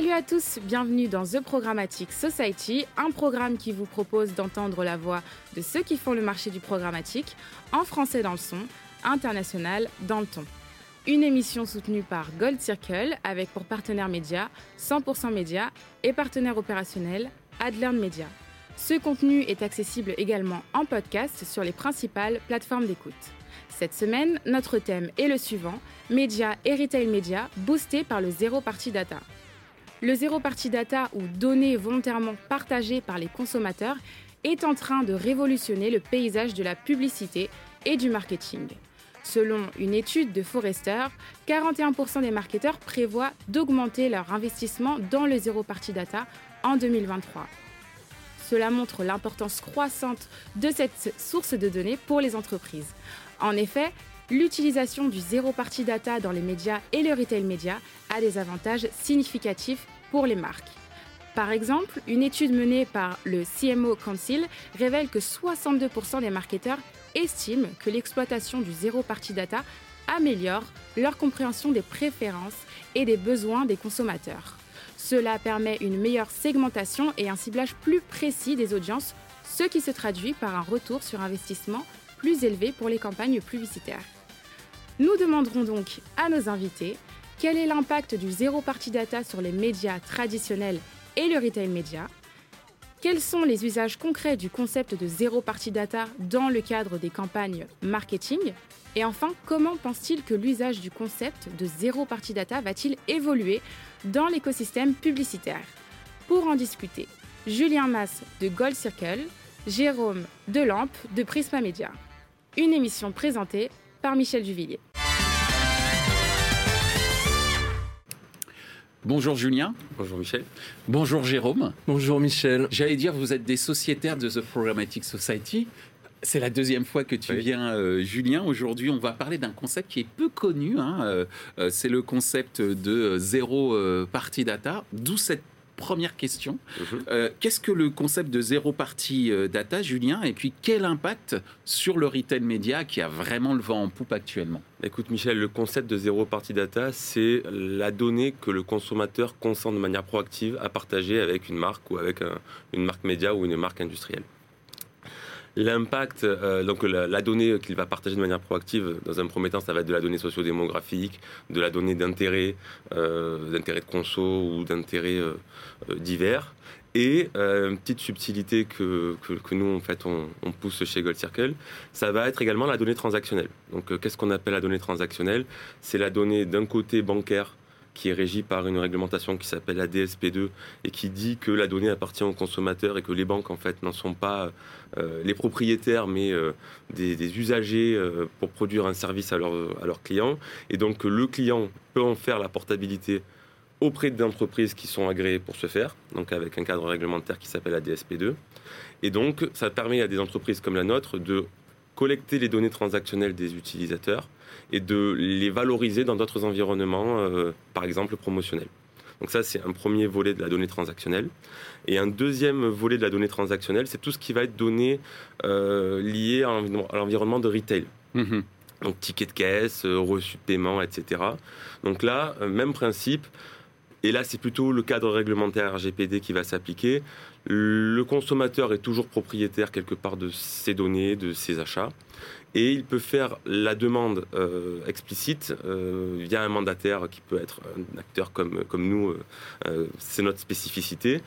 Salut à tous, bienvenue dans The Programmatic Society, un programme qui vous propose d'entendre la voix de ceux qui font le marché du programmatique, en français dans le son, international dans le ton. Une émission soutenue par Gold Circle avec pour partenaire média 100% Média et partenaire opérationnel Adlearn Media. Ce contenu est accessible également en podcast sur les principales plateformes d'écoute. Cette semaine, notre thème est le suivant, Média et Retail Média boostés par le Zéro Party Data. Le Zéro Party Data ou données volontairement partagées par les consommateurs est en train de révolutionner le paysage de la publicité et du marketing. Selon une étude de Forrester, 41% des marketeurs prévoient d'augmenter leur investissement dans le Zéro Party Data en 2023. Cela montre l'importance croissante de cette source de données pour les entreprises. En effet, l'utilisation du Zéro Party Data dans les médias et le retail média a des avantages significatifs pour les marques. Par exemple, une étude menée par le CMO Council révèle que 62% des marketeurs estiment que l'exploitation du zéro party data améliore leur compréhension des préférences et des besoins des consommateurs. Cela permet une meilleure segmentation et un ciblage plus précis des audiences, ce qui se traduit par un retour sur investissement plus élevé pour les campagnes publicitaires. Nous demanderons donc à nos invités quel est l'impact du zéro party data sur les médias traditionnels et le retail média, quels sont les usages concrets du concept de zéro party data dans le cadre des campagnes marketing? Et enfin, comment pense-t-il que l'usage du concept de zéro party data va-t-il évoluer dans l'écosystème publicitaire? Pour en discuter, Julien Mass de Gold Circle, Jérôme Delampe de Prisma Media. Une émission présentée par Michel Duvillier. Bonjour Julien. Bonjour Michel. Bonjour Jérôme. Bonjour Michel. J'allais dire, vous êtes des sociétaires de The Programmatic Society. C'est la deuxième fois que tu viens, euh, Julien. Aujourd'hui, on va parler d'un concept qui est peu connu. Hein. Euh, euh, c'est le concept de zéro party data. D'où cette première question. Mhm. Euh, qu'est-ce que le concept de zéro party euh, data, Julien Et puis quel impact sur le retail média qui a vraiment le vent en poupe actuellement? Écoute Michel, le concept de zéro party data, c'est la donnée que le consommateur consent de manière proactive à partager avec une marque ou avec une marque média ou une marque industrielle. L'impact, euh, donc la, donnée qu'il va partager de manière proactive, dans un premier temps, ça va être de la donnée sociodémographique, de la donnée d'intérêt, euh, d'intérêt de conso ou d'intérêt euh, divers. Et une petite subtilité que, que, nous, en fait, on, pousse chez Gold Circle, ça va être également la donnée transactionnelle. Donc, qu'est-ce qu'on appelle la donnée transactionnelle? C'est la donnée d'un côté bancaire qui est régie par une réglementation qui s'appelle la DSP2 et qui dit que la donnée appartient aux consommateurs et que les banques en fait n'en sont pas euh, les propriétaires mais euh, des, usagers euh, pour produire un service à, à leurs clients et donc le client peut en faire la portabilité auprès d'entreprises qui sont agréées pour ce faire, donc avec un cadre réglementaire qui s'appelle la DSP2. Et donc, ça permet à des entreprises comme la nôtre de collecter les données transactionnelles des utilisateurs et de les valoriser dans d'autres environnements, euh, par exemple promotionnels. Donc ça, c'est un premier volet de la donnée transactionnelle. Et un deuxième volet de la donnée transactionnelle, c'est tout ce qui va être donné euh, lié à l'environnement de retail. Mm-hmm. Donc ticket de caisse, euh, reçu de paiement, etc. Donc là, même principe. Et là, c'est plutôt le cadre réglementaire RGPD qui va s'appliquer. Le consommateur est toujours propriétaire quelque part de ses données, de ses achats et il peut faire la demande euh, explicite euh, via un mandataire qui peut être un acteur comme, nous, euh, c'est notre spécificité,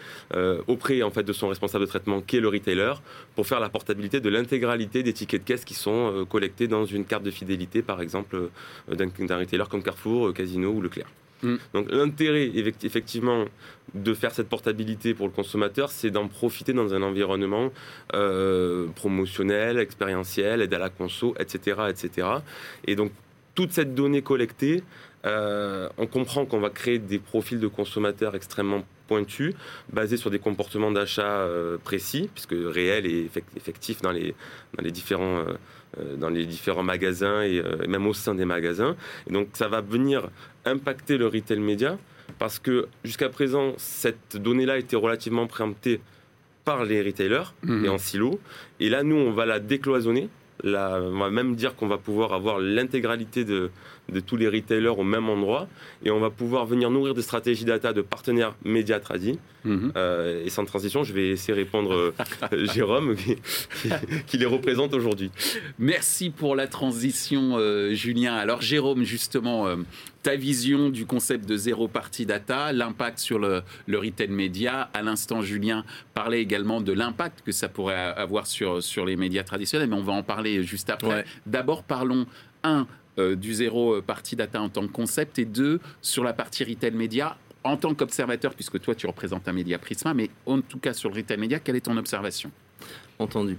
auprès en fait de son responsable de traitement qui est le retailer, pour faire la portabilité de l'intégralité des tickets de caisse qui sont collectés dans une carte de fidélité, par exemple, d'un retailer comme Carrefour, Casino ou Leclerc. Mm. Donc l'intérêt effectivement de faire cette portabilité pour le consommateur, c'est d'en profiter dans un environnement euh, promotionnel, expérientiel, aide à la conso, etc., etc. Et donc toute cette donnée collectée, euh, on comprend qu'on va créer des profils de consommateurs extrêmement pointus, basés sur des comportements d'achat euh, précis, puisque réels et effectifs dans les, différents dans les différents magasins et, euh, même au sein des magasins. Et donc ça va venir impacter le retail média parce que jusqu'à présent, cette donnée-là était relativement préemptée par les retailers mhm. et en silo. Et là, nous, on va la décloisonner la, on va même dire qu'on va pouvoir avoir l'intégralité de, de tous les retailers au même endroit et on va pouvoir venir nourrir des stratégies data de partenaires médias tradis. Mhm. Euh, et sans transition, je vais laisser répondre euh, Jérôme qui, les représente aujourd'hui. Merci pour la transition, euh, Julien. Alors Jérôme, justement, ta vision du concept de zéro party data, l'impact sur le, le, retail média. À l'instant, Julien parlait également de l'impact que ça pourrait avoir sur, sur les médias traditionnels, mais on va en parler juste après. D'abord, parlons, un, euh, du zéro euh, partie data en tant que concept et deux, sur la partie retail média en tant qu'observateur, puisque toi tu représentes un média Prisma, mais en tout cas sur le retail média, quelle est ton observation? Entendu.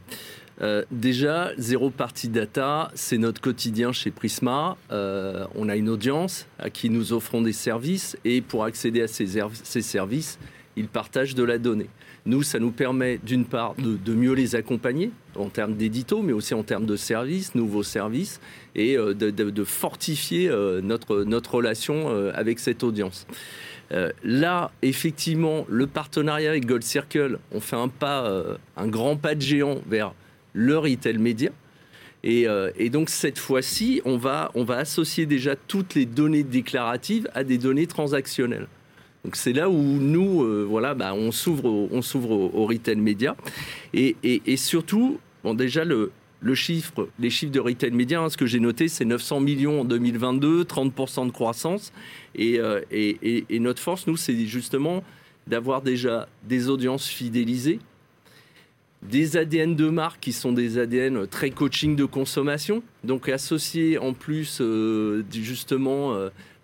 Euh, déjà, zéro partie data, c'est notre quotidien chez Prisma. on a une audience à qui nous offrons des services et pour accéder à ces, ces services, ils partagent de la donnée. Nous, ça nous permet d'une part de, mieux les accompagner en termes d'édito, mais aussi en termes de services, nouveaux services, et euh, de, fortifier euh, notre, notre relation euh, avec cette audience. là, effectivement, le partenariat avec Gold Circle, on fait un pas, un grand pas de géant vers le retail média. Et, et, donc cette fois-ci, on va, on va associer déjà toutes les données déclaratives à des données transactionnelles. Donc c'est là où nous, euh, voilà, bah, on s'ouvre, au, au, retail média. Et, et, surtout, bon, déjà, le, le chiffre, les chiffres de retail média, hein, ce que j'ai noté, c'est 900 millions en 2022, 30% de croissance. Euh, et, et, notre force, nous, c'est justement d'avoir déjà des audiences fidélisées, des ADN de marque qui sont des ADN très coaching de consommation, donc associés en plus euh, justement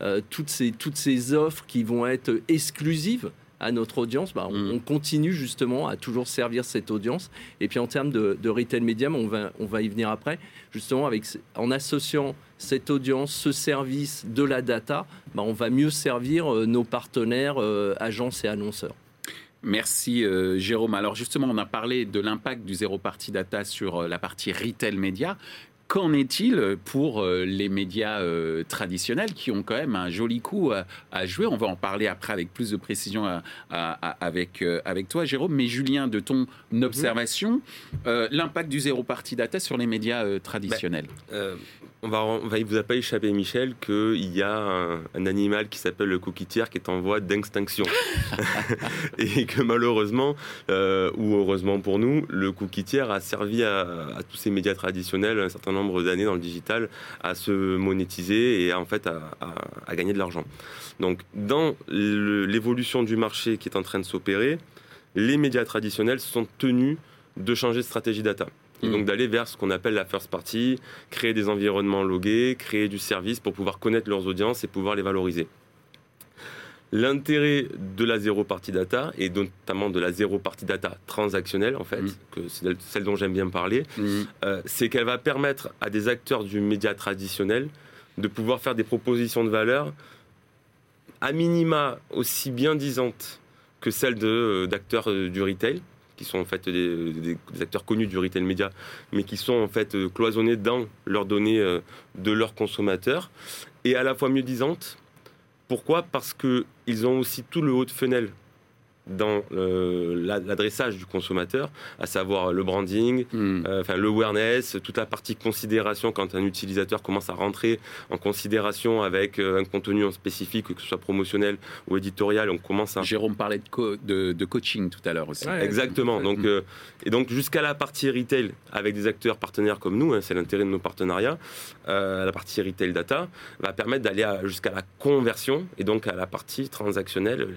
euh, toutes, ces, toutes ces offres qui vont être exclusives à notre audience, bah, mm. on, continue justement à toujours servir cette audience. Et puis en termes de, retail medium, on va, on va y venir après, justement avec, en associant cette audience, ce service de la data, bah, on va mieux servir euh, nos partenaires, euh, agences et annonceurs. Merci Jérôme. Alors justement, on a parlé de l'impact du zéro party data sur la partie retail média. Qu'en est-il pour euh, les médias euh, traditionnels qui ont quand même un joli coup à, jouer? On va en parler après avec plus de précision avec, euh, avec toi, Jérôme. Mais Julien, de ton observation, l'impact du zéro party data sur les médias traditionnels? Ben, on va, on va, il vous a pas échappé, Michel, qu'il y a un, animal qui s'appelle le coquitière qui est en voie d'extinction. et que malheureusement, ou heureusement pour nous, le coquitière a servi à, à tous ces médias traditionnels un certain nombre nombre d'années dans le digital à se monétiser et à, en fait à, gagner de l'argent. Donc dans l'évolution du marché qui est en train de s'opérer, les médias traditionnels sont tenus de changer de stratégie data. Et mmh. donc d'aller vers ce qu'on appelle la first party, créer des environnements logués, créer du service pour pouvoir connaître leurs audiences et pouvoir les valoriser. L'intérêt de la zéro party data, et notamment de la zéro party data transactionnelle, en fait, mm. que c'est celle dont j'aime bien parler, mm. euh, c'est qu'elle va permettre à des acteurs du média traditionnel de pouvoir faire des propositions de valeur à minima aussi bien disantes que celles euh, d'acteurs euh, du retail, qui sont en fait des, acteurs connus du retail média, mais qui sont en fait cloisonnés dans leurs données de leurs consommateurs, et à la fois mieux disantes pourquoi? Parce qu'ils ont aussi tout le haut de fenêtre dans euh, l'adressage du consommateur, à savoir le branding, euh, enfin le awareness, toute la partie considération quand un utilisateur commence à rentrer en considération avec euh, un contenu en spécifique, que ce soit promotionnel ou éditorial, on commence à... Jérôme parlait de, de, coaching tout à l'heure aussi. exactement. Donc, et donc jusqu'à la partie retail avec des acteurs partenaires comme nous, hein, c'est l'intérêt de nos partenariats, la partie retail data va permettre d'aller jusqu'à la conversion et donc à la partie transactionnelle,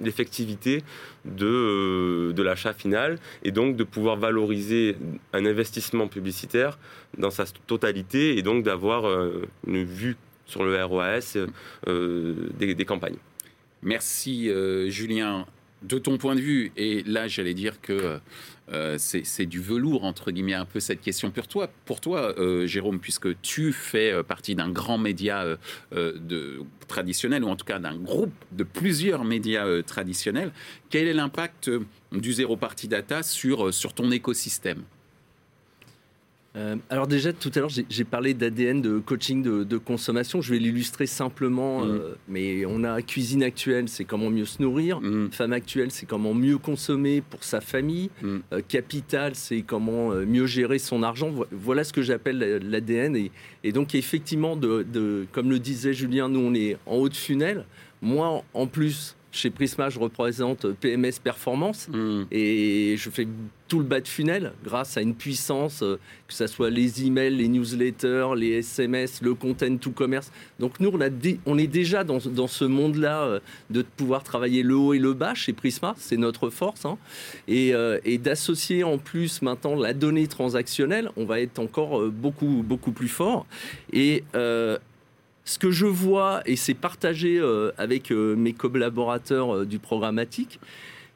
l'effectivité de, euh, de l'achat final et donc de pouvoir valoriser un investissement publicitaire dans sa totalité et donc d'avoir euh, une vue sur le ROAS euh, des, campagnes. Merci Julien. De ton point de vue, et là j'allais dire que euh, c'est du velours, entre guillemets, un peu cette question. Pour toi, pour toi euh, Jérôme, puisque tu fais euh, partie d'un grand média traditionnel, ou en tout cas d'un groupe de plusieurs médias traditionnels, quel est l'impact du zéro party data sur, sur ton écosystème? Euh, alors déjà, tout à l'heure, j'ai parlé d'ADN, de coaching de, consommation. Je vais l'illustrer simplement, mm. euh, mais on a cuisine actuelle, c'est comment mieux se nourrir. Mm. Femme actuelle, c'est comment mieux consommer pour sa famille. Mm. Euh, capital, c'est comment mieux gérer son argent. Voilà ce que j'appelle l'ADN. Et, donc effectivement, de, comme le disait Julien, nous on est en haut de funnel. Moi, en plus, chez Prisma, je représente PMS Performance hmm. et je fais tout le bas de funnel grâce à une puissance, euh, que ce soit les emails, les newsletters, les SMS, le content to commerce. Donc nous, on, a on est déjà dans, ce monde-là euh, de pouvoir travailler le haut et le bas chez Prisma, c'est notre force. Hein. Euh, et, d'associer en plus maintenant la donnée transactionnelle, on va être encore beaucoup, beaucoup plus fort. Et ce que je vois, et c'est partagé euh, avec euh, mes collaborateurs euh, du programmatique,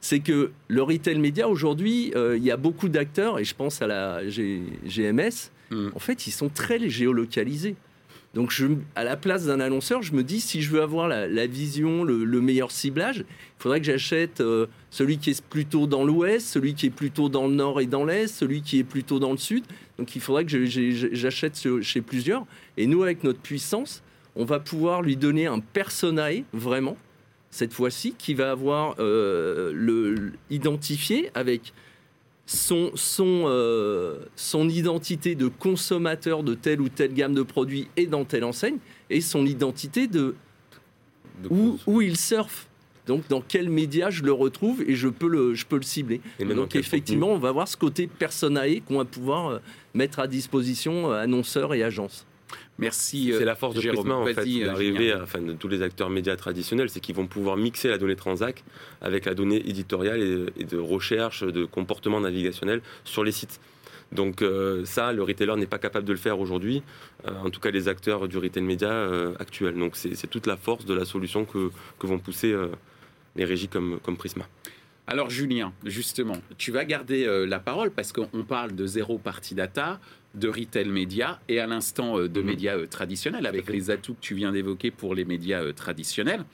c'est que le retail média aujourd'hui, il y a beaucoup d'acteurs, et je pense à la GMS, mm. en fait, ils sont très géolocalisés. Donc, je, à la place d'un annonceur, je me dis, si je veux avoir la, vision, le, meilleur ciblage, il faudrait que j'achète celui qui est plutôt dans l'ouest, celui qui est plutôt dans le nord et dans l'est, celui qui est plutôt dans le sud. Donc, il faudrait que j'achète chez plusieurs. Et nous, avec notre puissance, on va pouvoir lui donner un personae, vraiment, cette fois-ci, qui va avoir euh, le, identifié avec son, son, euh, son identité de consommateur de telle ou telle gamme de produits et dans telle enseigne, et son identité de, où, il surfe. Donc, dans quel média je le retrouve et je peux le, je peux le cibler. donc, effectivement, on va voir ce côté personae qu'on va pouvoir euh, mettre à disposition annonceurs et agences. Merci. C'est la force de Prisma en fait, euh, d'arriver, enfin de tous les acteurs médias traditionnels, c'est qu'ils vont pouvoir mixer la donnée transac avec la donnée éditoriale et, de recherche, de comportement navigationnel sur les sites. Donc euh, ça, le retailer n'est pas capable de le faire aujourd'hui, euh, en tout cas les acteurs du retail média actuel. Donc c'est toute la force de la solution que, que vont pousser les régies comme, comme Prisma. Alors Julien, justement, tu vas garder la parole parce qu'on parle de zéro partie data, de retail média et à l'instant euh, de mhm. médias euh, traditionnels, avec les atouts que tu viens d'évoquer pour les médias euh, traditionnels.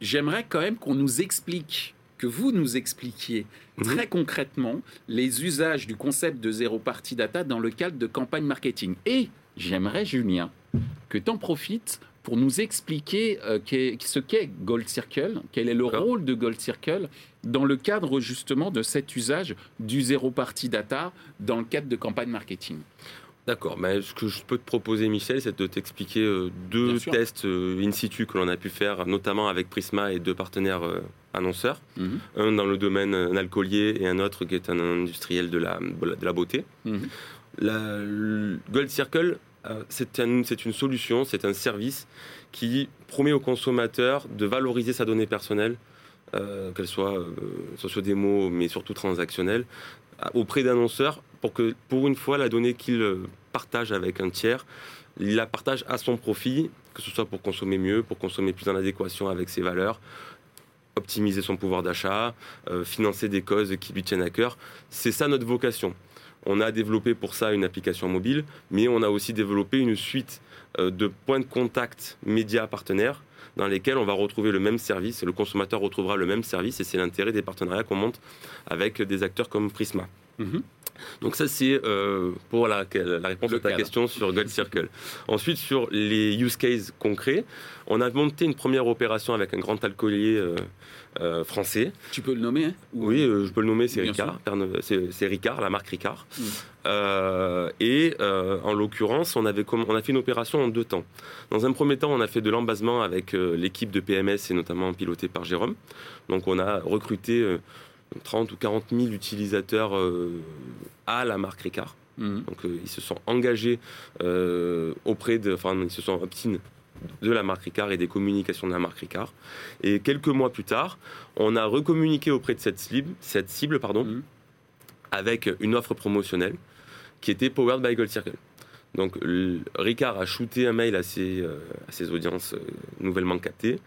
J'aimerais quand même qu'on nous explique, que vous nous expliquiez mhm. très concrètement les usages du concept de zéro party data dans le cadre de campagne marketing. Et j'aimerais, Julien, que tu en profites pour nous expliquer ce qu'est Gold Circle, quel est le rôle de Gold Circle dans le cadre justement de cet usage du zéro party data dans le cadre de campagne marketing. D'accord. Mais ce que je peux te proposer, Michel, c'est de t'expliquer euh, deux tests euh, in situ que l'on a pu faire, notamment avec Prisma et deux partenaires euh, annonceurs. Mhm. Un dans le domaine alcoolier et un autre qui est un industriel de la, de la beauté. Mhm. La, Gold Circle, c'est une solution, c'est un service qui promet aux consommateurs de valoriser sa donnée personnelle euh, qu'elle soit euh, socio-démo, mais surtout transactionnelle, auprès d'annonceurs pour que, pour une fois, la donnée qu'il euh, partage avec un tiers, il la partage à son profit, que ce soit pour consommer mieux, pour consommer plus en adéquation avec ses valeurs, optimiser son pouvoir d'achat, financer des causes qui lui tiennent à cœur. C'est ça notre vocation. On a développé pour ça une application mobile, mais on a aussi développé une suite de points de contact médias partenaires dans lesquels on va retrouver le même service, le consommateur retrouvera le même service, et c'est l'intérêt des partenariats qu'on monte avec des acteurs comme Prisma. Mhm. Donc ça, c'est euh, pour la, réponse à ta question sur Gold Circle. Ensuite, sur les use cases concrets, on a monté une première opération avec un grand alcoolier euh, euh, français. Tu peux le nommer hein Oui, je peux le nommer, c'est Ricard. C'est Ricard, la marque Ricard. Mm. et en l'occurrence, on, avait on a fait une opération en deux temps. Dans un premier temps, on a fait de l'embasement avec l'équipe de PMS et notamment pilotée par Jérôme. Donc on a recruté 30 ou 40 000 utilisateurs euh, à la marque Ricard. Mhm. Donc euh, ils se sont engagés euh, auprès de, enfin ils se sont opt de la marque Ricard et des communications de la marque Ricard. Et quelques mois plus tard, on a recommuniqué auprès de cette cible, cette cible pardon, mhm. avec une offre promotionnelle qui était Powered by Gold Circle. Donc Ricard a shooté un mail à ses, à ses audiences nouvellement captées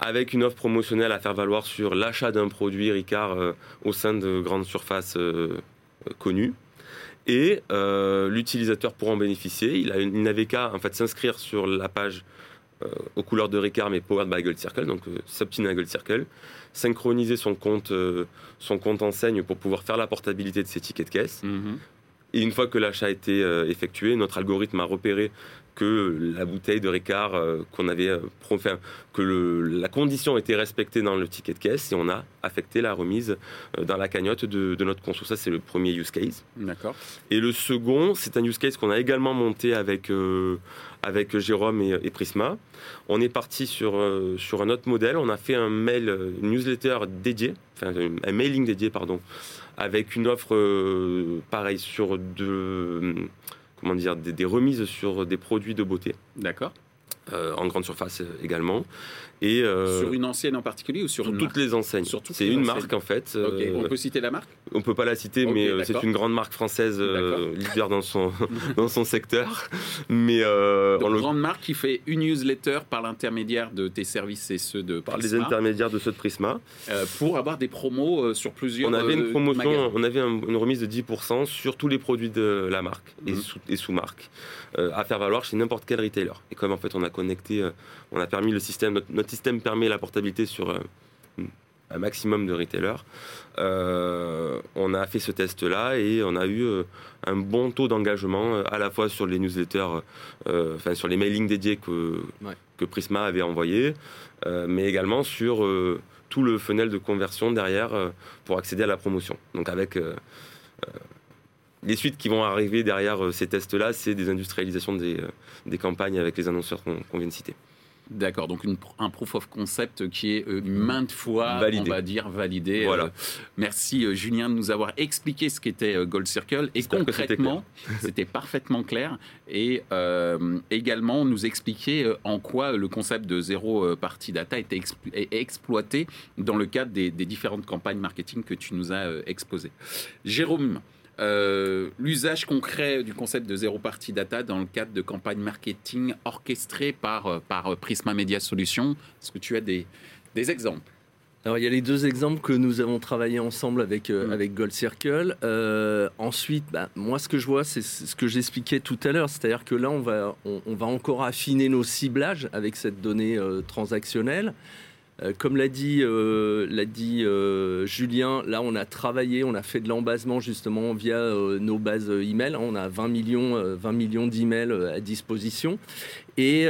avec une offre promotionnelle à faire valoir sur l'achat d'un produit Ricard euh, au sein de grandes surfaces euh, connues. Et euh, l'utilisateur pourra en bénéficier. Il, n'avait qu'à en fait, s'inscrire sur la page aux couleurs de Ricard, mais powered by Gold Circle, donc à Gold Circle, synchroniser son compte, son compte enseigne pour pouvoir faire la portabilité de ses tickets de caisse. Mm-hmm. Et une fois que l'achat a été euh, effectué, notre algorithme a repéré que la bouteille de Ricard euh, qu'on avait euh, enfin, que le- la condition était respectée dans le ticket de caisse et on a affecté la remise euh, dans la cagnotte de, de notre conso. Ça, c'est le premier use case. D'accord. Et le second, c'est un use case qu'on a également monté avec, euh, avec Jérôme et, et Prisma. On est parti sur, euh, sur un autre modèle. On a fait un mail, une newsletter dédié, enfin un mailing dédié, pardon, avec une offre pareille sur de, comment dire, des, des remises sur des produits de beauté, D'accord. euh, en grande surface euh, également. Et euh, Sur une ancienne en particulier ou sur, sur une toutes marque les enseignes. C'est une marque en fait. Euh, On peut citer la marque? on peut pas la citer, mais euh, c'est une grande marque française euh, leader dans son dans son secteur. Mais euh, Donc, on le grande marque qui fait une newsletter par l'intermédiaire de tes services et ceux de par les Prisma, intermédiaires de ceux de Prisma. pour avoir des promos sur plusieurs On avait une promotion, magasins. on avait un- une remise de 10% sur tous les produits de la marque et, Mhm. sous, et euh, à faire valoir chez n'importe quel retailer. Et comme en fait on a connecté, on a permis le système, notre, notre système permet la portabilité sur euh, un maximum de retailers. euh, on a fait ce test-là et on a eu euh, un bon taux d'engagement à la fois sur les newsletters, euh, enfin sur les mailings dédiés que, Ouais. que Prisma avait envoyés, euh, mais également sur tout le funnel de conversion derrière pour accéder à la promotion. Donc avec les suites qui vont arriver derrière ces tests-là, c'est des industrialisations des, des campagnes avec les annonceurs qu'on qu'on vient de citer. D'accord, donc une un proof of concept qui est euh, maintes fois, Validé. on va dire, validé. Voilà. Euh, merci euh, Julien de nous avoir expliqué ce qu'était Gold Circle. Et concrètement, c'était parfaitement clair. Et également nous expliquer en quoi le concept de zéro party data était explo- est exploité dans le cadre des, des différentes campagnes marketing que tu nous as exposées. Jérôme, euh, l'usage concret du concept de zéro party data dans le cadre de campagnes marketing orchestrées par, euh, par Prisma Media Solutions. Est-ce que tu as des, des exemples? Alors, il y a les deux exemples que nous avons travaillé ensemble avec, euh, Mm. avec Gold Circle. Euh, ensuite, bah, moi, ce que je vois, c'est ce que j'expliquais tout à l'heure. C'est-à-dire que là, on va, on, on va encore affiner nos ciblages avec cette donnée euh, transactionnelle. Euh, comme l'a dit, euh, euh, Julien, là, on a travaillé, on a fait de l'embasement justement via nos bases email. On a 20 millions, euh, 20 millions d'emails à disposition. Et,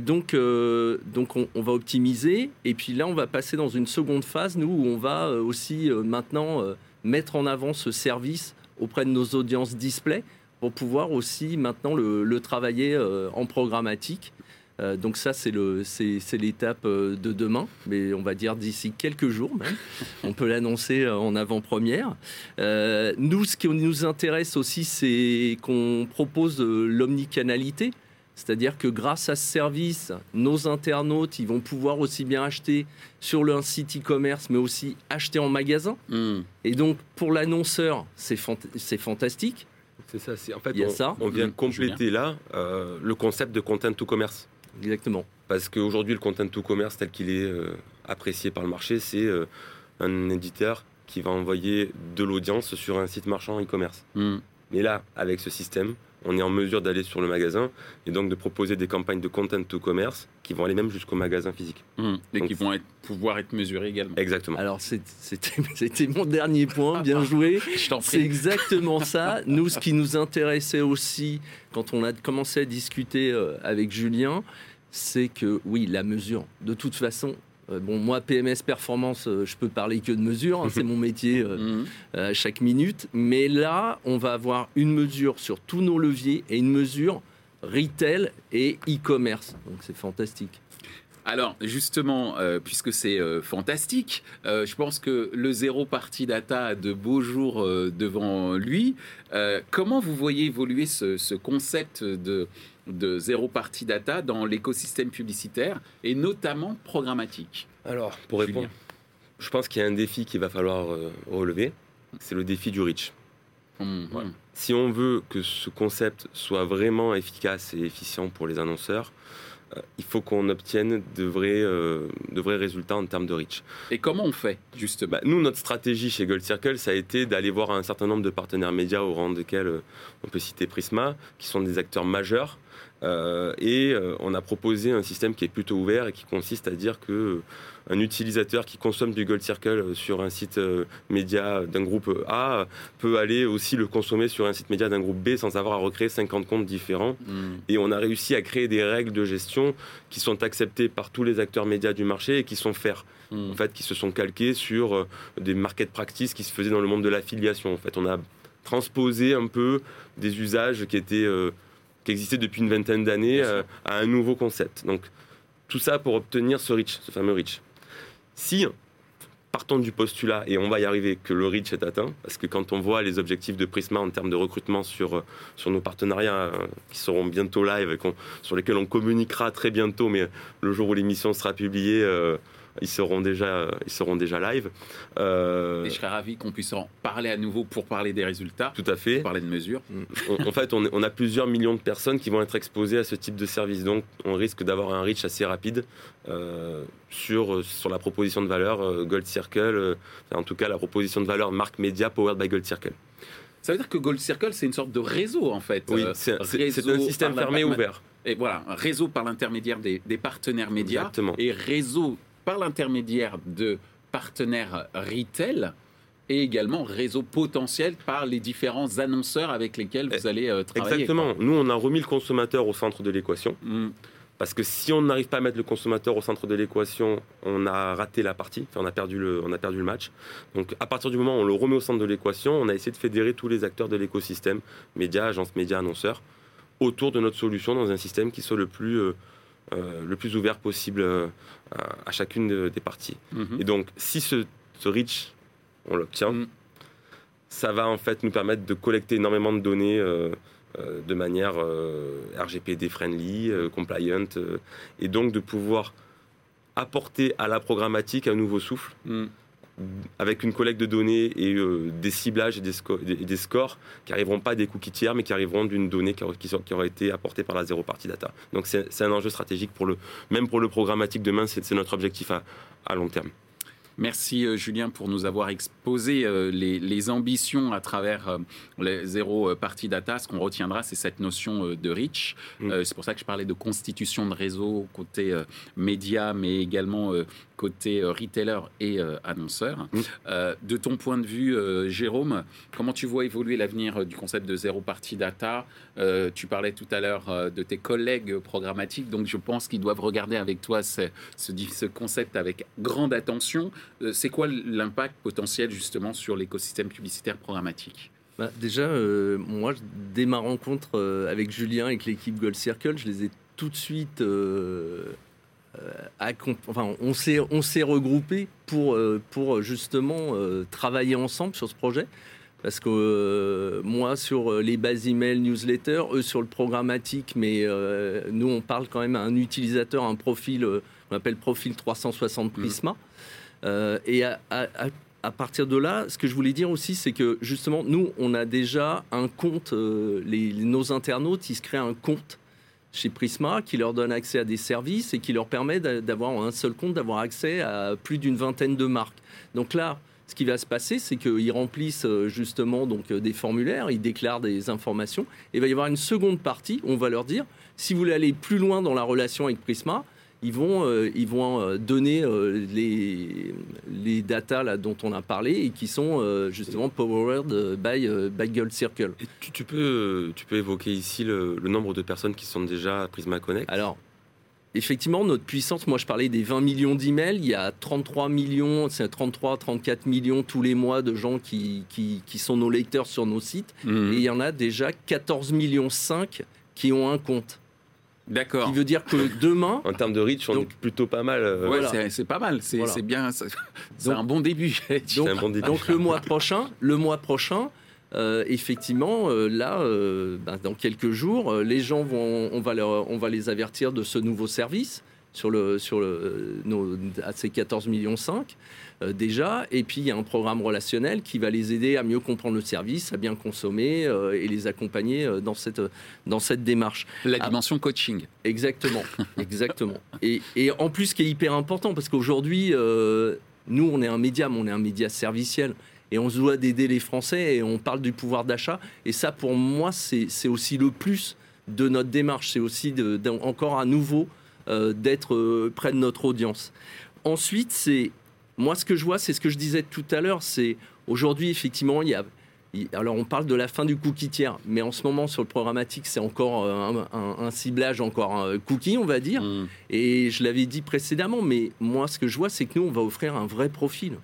donc, on, va optimiser. Et puis là, on va passer dans une seconde phase, nous, où on va aussi maintenant mettre en avant ce service auprès de nos audiences display pour pouvoir aussi maintenant le, le travailler en programmatique. Euh, donc ça, c'est le- c'est c'est l'étape euh, de demain, mais on va dire d'ici quelques jours même. On peut l'annoncer euh, en avant-première. Euh, nous, ce qui nous intéresse aussi, c'est qu'on propose l'omnicanalité. C'est-à-dire que grâce à ce service, nos internautes, ils vont pouvoir aussi bien acheter sur leur site e-commerce, mais aussi acheter en magasin. Hmm. Et donc, pour l'annonceur, c'est fant- c'est fantastique. C'est ça, c'est en fait on, ça. on vient Mhm. compléter là euh, le concept de content to commerce. Exactement. Parce qu'aujourd'hui, le content to commerce tel qu'il est euh, apprécié par le marché, c'est euh, un éditeur qui va envoyer de l'audience sur un site marchand e-commerce. Hmm. Mais là, avec ce système, on est en mesure d'aller sur le magasin et donc de proposer des campagnes de content to commerce qui vont aller même jusqu'au magasin physique. Hmm. Et Donc, qui vont être, pouvoir être mesurés également. Exactement. Alors, c'était mon dernier point. Bien joué. Je t'en C'est exactement ça. Nous, ce qui nous intéressait aussi, quand on a commencé à discuter euh, avec Julien, c'est que oui, la mesure, de toute façon, euh, bon, moi, PMS Performance, euh, je peux parler que de mesure, hein, c'est mon métier euh, Hmm. à chaque minute. Mais là, on va avoir une mesure sur tous nos leviers et une mesure retail et e-commerce. Donc, c'est fantastique. Alors justement, euh, puisque c'est euh, fantastique, euh, je pense que le zéro party data a de beaux jours euh, devant lui. Euh, comment vous voyez évoluer ce, ce concept de, de zéro party data dans l'écosystème publicitaire et notamment programmatique Alors, pour Julien. répondre, je pense qu'il y a un défi qu'il va falloir euh, relever, c'est le défi du reach. Ouais. hmm. Si on veut que ce concept soit vraiment efficace et efficient pour les annonceurs, il faut qu'on obtienne de vrais, euh, de vrais résultats en termes de reach. Et comment on fait justement Bah, nous, notre stratégie chez Gold Circle, ça a été d'aller voir un certain nombre de partenaires médias au rang desquels euh, on peut citer Prisma, qui sont des acteurs majeurs Euh, et euh, on a proposé un système qui est plutôt ouvert et qui consiste à dire que euh, un utilisateur qui consomme du Gold Circle sur un site média d'un groupe A peut aller aussi le consommer sur un site média d'un groupe B sans avoir à recréer 50 comptes différents. Mm. Et on a réussi à créer des règles de gestion qui sont acceptées par tous les acteurs médias du marché et qui sont faires. Mm. En fait, qui se sont calqués sur des market practices qui se faisaient dans le monde de l'affiliation. En fait, on a transposé un peu des usages qui étaient qui existait depuis une vingtaine d'années euh, à un nouveau concept. Donc tout ça pour obtenir ce reach, ce fameux reach. Si partons du postulat, et on va y arriver, que le reach est atteint, parce que quand on voit les objectifs de Prisma en termes de recrutement sur, sur nos partenariats euh, qui seront bientôt live, sur lesquels on communiquera très bientôt, mais le jour où l'émission sera publiée, euh, ils seront déjà, ils seront déjà live. Euh, et je serais ravi qu'on puisse en parler à nouveau pour parler des résultats. Tout à fait. Pour parler de mesures. en fait, on, a plusieurs millions de personnes qui vont être exposées à ce type de service. Donc, on risque d'avoir un reach assez rapide euh, sur, sur la proposition de valeur euh, Gold Circle, en tout cas la proposition de valeur marque média powered by Gold Circle. Ça veut dire que Gold Circle, c'est une sorte de réseau, en fait. Oui, c'est un système fermé ouvert. Et voilà, un réseau par l'intermédiaire des, des, partenaires médias. Exactement. Et réseau par l'intermédiaire de partenaires retail et également réseau potentiel par les différents annonceurs avec lesquels vous allez euh, travailler. Exactement. Nous, on a remis le consommateur au centre de l'équation. Mm. Parce que si on n'arrive pas à mettre le consommateur au centre de l'équation, on a raté la partie, on, a perdu le, on a perdu le match. Donc à partir du moment où on le remet au centre de l'équation, on a essayé de fédérer tous les acteurs de l'écosystème, médias, agences médias, annonceurs, autour de notre solution dans un système qui soit le plus... Euh, euh, le plus ouvert possible euh, à, chacune des parties. Mhm. Et donc, si ce, reach, on l'obtient, mhm. ça va en fait nous permettre de collecter énormément de données euh, de manière RGPD friendly, compliant, et donc de pouvoir apporter à la programmatique un nouveau souffle. Mhm avec une collecte de données et euh, des ciblages et des, scores qui n'arriveront pas des cookies tiers, mais qui arriveront d'une donnée qui, qui, aura été apportée par la zéro party data. Donc c'est un enjeu stratégique pour le, même pour le programmatique demain, c'est notre objectif à long terme. Merci euh, Julien pour nous avoir exposé euh, les, ambitions à travers euh, les zéro party data. Ce qu'on retiendra, c'est cette notion de reach. Mm. c'est pour ça que je parlais de constitution de réseau côté média, mais également côté retailer et annonceur. Mm. de ton point de vue, Jérôme, comment tu vois évoluer l'avenir du concept de zéro party data? Tu parlais tout à l'heure de tes collègues programmatiques, donc je pense qu'ils doivent regarder avec toi ce, ce concept avec grande attention. Euh, c'est quoi l'impact potentiel justement sur l'écosystème publicitaire programmatique? Bah, Déjà, euh, moi, dès ma rencontre euh, avec Julien, et avec l'équipe Gold Circle, je les ai tout de suite... enfin, on s'est on s'est regroupé pour pour justement travailler ensemble sur ce projet. Parce que moi sur les bases email newsletter eux sur le programmatique mais nous on parle quand même à un utilisateur un profil on appelle profil 360 Prisma. euh, et à, partir de là, ce que je voulais dire aussi, c'est que justement, nous, on a déjà un compte, euh, nos internautes, ils se créent un compte chez Prisma qui leur donne accès à des services et qui leur permet d'avoir un seul compte, d'avoir accès à plus d'une vingtaine de marques. Donc là, ce qui va se passer, c'est qu'ils remplissent euh, justement donc des formulaires, ils déclarent des informations, et il va y avoir une seconde partie, on va leur dire, si vous voulez aller plus loin dans la relation avec Prisma, ils vont, euh, ils vont euh, donner euh, les, les datas là, dont on a parlé et qui sont justement powered by, by Gold Circle. Et tu, peux, tu peux évoquer ici le, nombre de personnes qui sont déjà à Prisma Connect? Alors, effectivement, notre puissance, moi je parlais des 20 millions d'emails, il y a 33 millions, c'est 33, 34 millions tous les mois de gens qui, qui, qui sont nos lecteurs sur nos sites. Mmh. Et il y en a déjà 14 millions 5 qui ont un compte. D'accord. Qui veut dire que demain. en termes de reach, on est plutôt pas mal. Euh, c'est pas mal. C'est bien. C'est un bon début. donc, un bon début. donc, le mois prochain, le mois prochain. Euh, effectivement, euh, là, ben, dans quelques jours, les gens vont, on va, leur, on va les avertir de ce nouveau service sur le, sur le, nos, à ces 14 millions 5. Euh, déjà. Et puis, il y a un programme relationnel qui va les aider à mieux comprendre le service, à bien consommer euh, et les accompagner euh, dans cette, dans cette démarche. La dimension coaching. Exactement, exactement. Et, et, en plus, ce qui est hyper important, parce qu'aujourd'hui, nous, on est un média, mais on est un média serviciel et on se doit d'aider les Français et on parle du pouvoir d'achat. Et ça, pour moi, c'est aussi le plus de notre démarche. C'est aussi de, encore à nouveau d'être près de notre audience. Ensuite, c'est moi ce que je vois, c'est ce que je disais tout à l'heure, c'est aujourd'hui effectivement il y a alors on parle de la fin du cookie tiers, mais en ce moment sur le programmatique, c'est encore euh, un, ciblage encore un cookie, on va dire. Mm. Et je l'avais dit précédemment, mais moi ce que je vois, c'est que nous, on va offrir un vrai profil.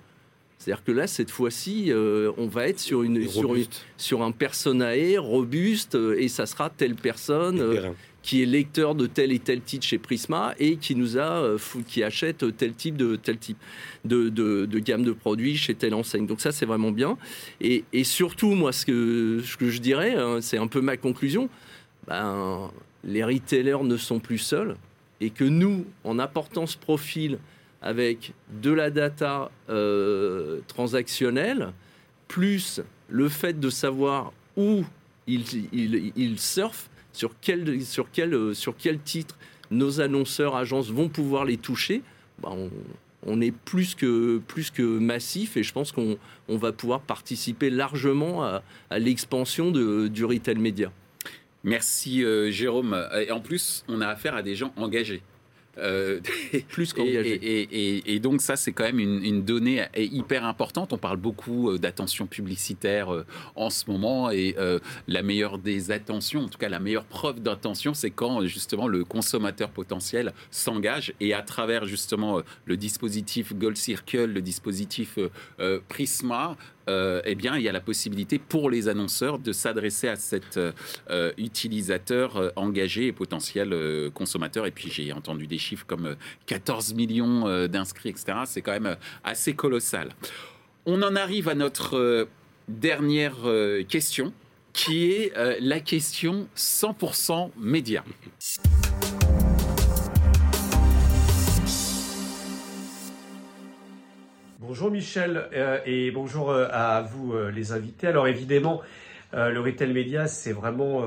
C'est-à-dire que là, cette fois-ci, euh, on va être sur, une, sur, sur, un personae robuste euh, et ça sera telle personne qui est lecteur de tel et tel titre chez Prisma et qui nous a euh, qui achète tel type de tel type de, de, gamme de produits chez telle enseigne. Donc ça c'est vraiment bien. Et, et, surtout moi ce que, ce que je dirais, hein, c'est un peu ma conclusion. Ben, les retailers ne sont plus seuls et que nous, en apportant ce profil avec de la data euh, transactionnelle, plus le fait de savoir où ils, ils, ils surfent, sur quel, sur quel, euh, sur quel titre nos annonceurs, agences vont pouvoir les toucher, bah, on, est plus que, plus que massif et je pense qu'on on va pouvoir participer largement à, l'expansion du retail média. Merci euh, Jérôme. Et en plus, on a affaire à des gens engagés. Euh, plus qu'engagé. Et, donc ça, c'est quand même une, donnée hyper importante. On parle beaucoup euh, d'attention publicitaire euh, en ce moment et la meilleure des attentions, en tout cas la meilleure preuve d'attention, c'est quand justement le consommateur potentiel s'engage et à travers justement le dispositif Gold Circle, le dispositif Prisma, euh, eh bien, il y a la possibilité pour les annonceurs de s'adresser à cet euh, utilisateur euh, engagé et potentiel consommateur. Et puis, j'ai entendu des chiffres comme 14 millions d'inscrits, etc. C'est quand même assez colossal. On en arrive à notre dernière question, qui est la question 100% média. Bonjour Michel euh, et bonjour euh, à vous euh, les invités. Alors évidemment, le retail média, c'est vraiment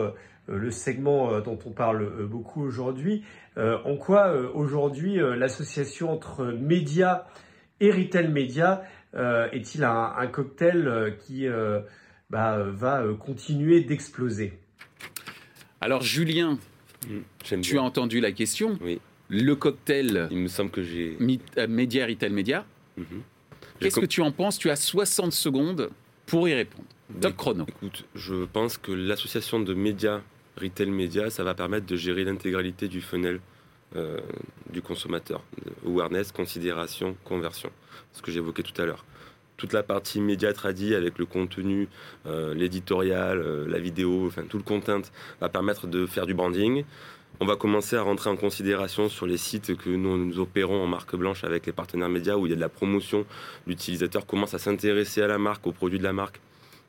le segment dont on parle beaucoup aujourd'hui. en quoi aujourd'hui l'association entre médias et retail média est-il un, cocktail qui bah, va continuer d'exploser? Alors Julien, mmh, tu as entendu la question Oui. Le cocktail. Il me semble que j'ai. Média, retail média. Mmh. Qu'est-ce que tu en penses? Tu as 60 secondes pour y répondre. Top chrono. Écoute, je pense que l'association de médias, retail média, ça va permettre de gérer l'intégralité du funnel euh, du consommateur. Awareness, considération, conversion. Ce que j'évoquais tout à l'heure. Toute la partie média tradie avec le contenu, euh, l'éditorial, euh, la vidéo, enfin tout le content va permettre de faire du branding. On va commencer à rentrer en considération sur les sites que nous, nous opérons en marque blanche avec les partenaires médias où il y a de la promotion. L'utilisateur commence à s'intéresser à la marque, aux produits de la marque.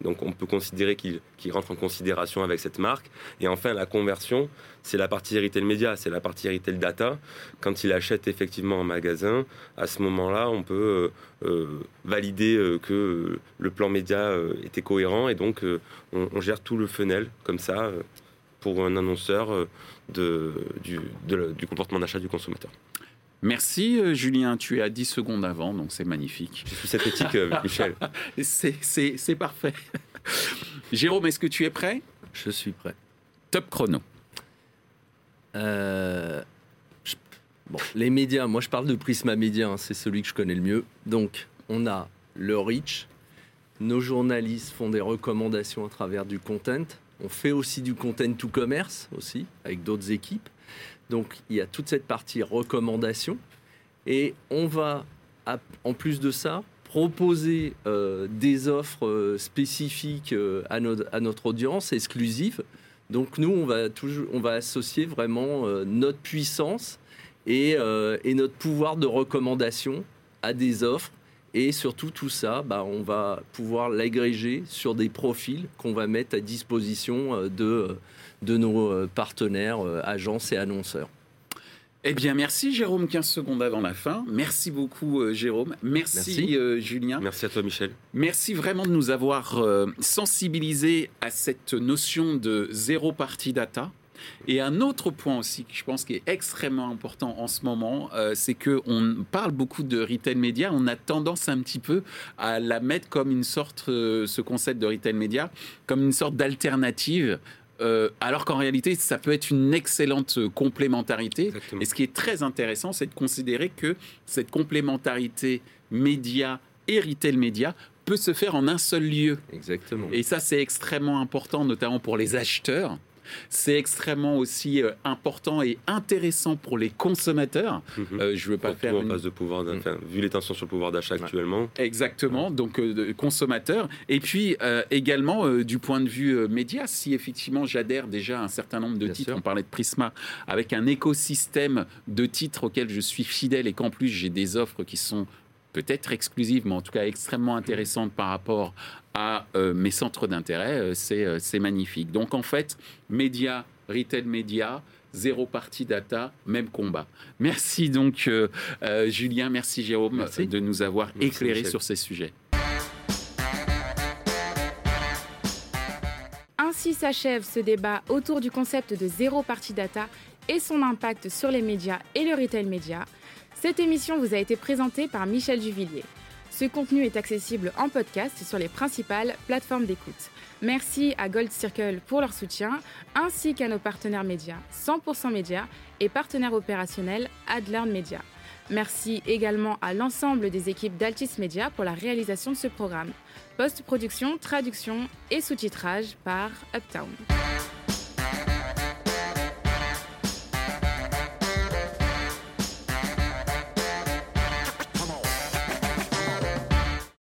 Donc on peut considérer qu'il rentre en considération avec cette marque. Et enfin, la conversion, c'est la partie retail média, c'est la partie retail data. Quand il achète effectivement en magasin, à ce moment-là, on peut euh, euh, valider euh, que le plan média était cohérent et donc on, on, gère tout le funnel comme ça pour un annonceur euh, de, du, du comportement d'achat du consommateur. Merci euh, Julien, tu es à 10 secondes avant, donc c'est magnifique. Je suis cette éthique, euh, Michel. c'est parfait. Jérôme, est-ce que tu es prêt? Je suis prêt. Top chrono. bon, les médias, moi je parle de Prisma Média, hein, c'est celui que je connais le mieux. Donc, on a le reach. Nos journalistes font des recommandations à travers du content. On fait aussi du content to commerce aussi avec d'autres équipes. Donc il y a toute cette partie recommandation et on va en plus de ça proposer euh, des offres euh, spécifiques euh, à, notre, audience exclusive. Donc nous on va on va associer vraiment notre puissance et notre pouvoir de recommandation à des offres et surtout, tout ça, bah, on va pouvoir l'agréger sur des profils qu'on va mettre à disposition euh, de, euh, de nos euh, partenaires, agences et annonceurs. Eh bien, merci Jérôme, 15 secondes avant la fin. Merci beaucoup Jérôme. Merci, Julien. Merci à toi Michel. Merci vraiment de nous avoir sensibilisés à cette notion de zéro partie data. Et un autre point aussi que je pense qui est extrêmement important en ce moment, euh, c'est que on parle beaucoup de retail média, on a tendance un petit peu à la mettre comme une sorte, euh, ce concept de retail média, comme une sorte d'alternative euh, alors qu'en réalité, ça peut être une excellente complémentarité. Exactement. Et ce qui est très intéressant, c'est de considérer que cette complémentarité média et retail média peut se faire en un seul lieu. Exactement. Et ça, c'est extrêmement important, notamment pour les acheteurs. C'est extrêmement aussi euh, important et intéressant pour les consommateurs. Mhm. Euh, je veux pas Surtout faire une- de pouvoir, Mm. enfin, vu les tensions sur le pouvoir d'achat Ouais. actuellement, Exactement, donc euh, consommateurs. Et puis euh, également euh, du point de vue euh, média, si effectivement j'adhère déjà à un certain nombre de Bien titres, sûr. on parlait de Prisma, avec un écosystème de titres auxquels je suis fidèle et qu'en plus j'ai des offres qui sont peut-être exclusives, mais en tout cas extrêmement intéressantes par rapport à euh, mes centres d'intérêt, euh, c'est euh, c'est magnifique. Donc en fait, média, retail média, zéro partie data, même combat. Merci donc euh, euh, Julien, merci Jérôme Merci. de nous avoir Merci, éclairé Michel. sur ces sujets. Ainsi s'achève ce débat autour du concept de zéro partie data et son impact sur les médias et le retail média. Cette émission vous a été présentée par Michel Juvillier. Ce contenu est accessible en podcast sur les principales plateformes d'écoute. Merci à Gold Circle pour leur soutien, ainsi qu'à nos partenaires médias 100% Média et partenaires opérationnels Adlearn Media. Merci également à l'ensemble des équipes d'Altis Media pour la réalisation de ce programme. Post-production, traduction et sous-titrage par Uptown.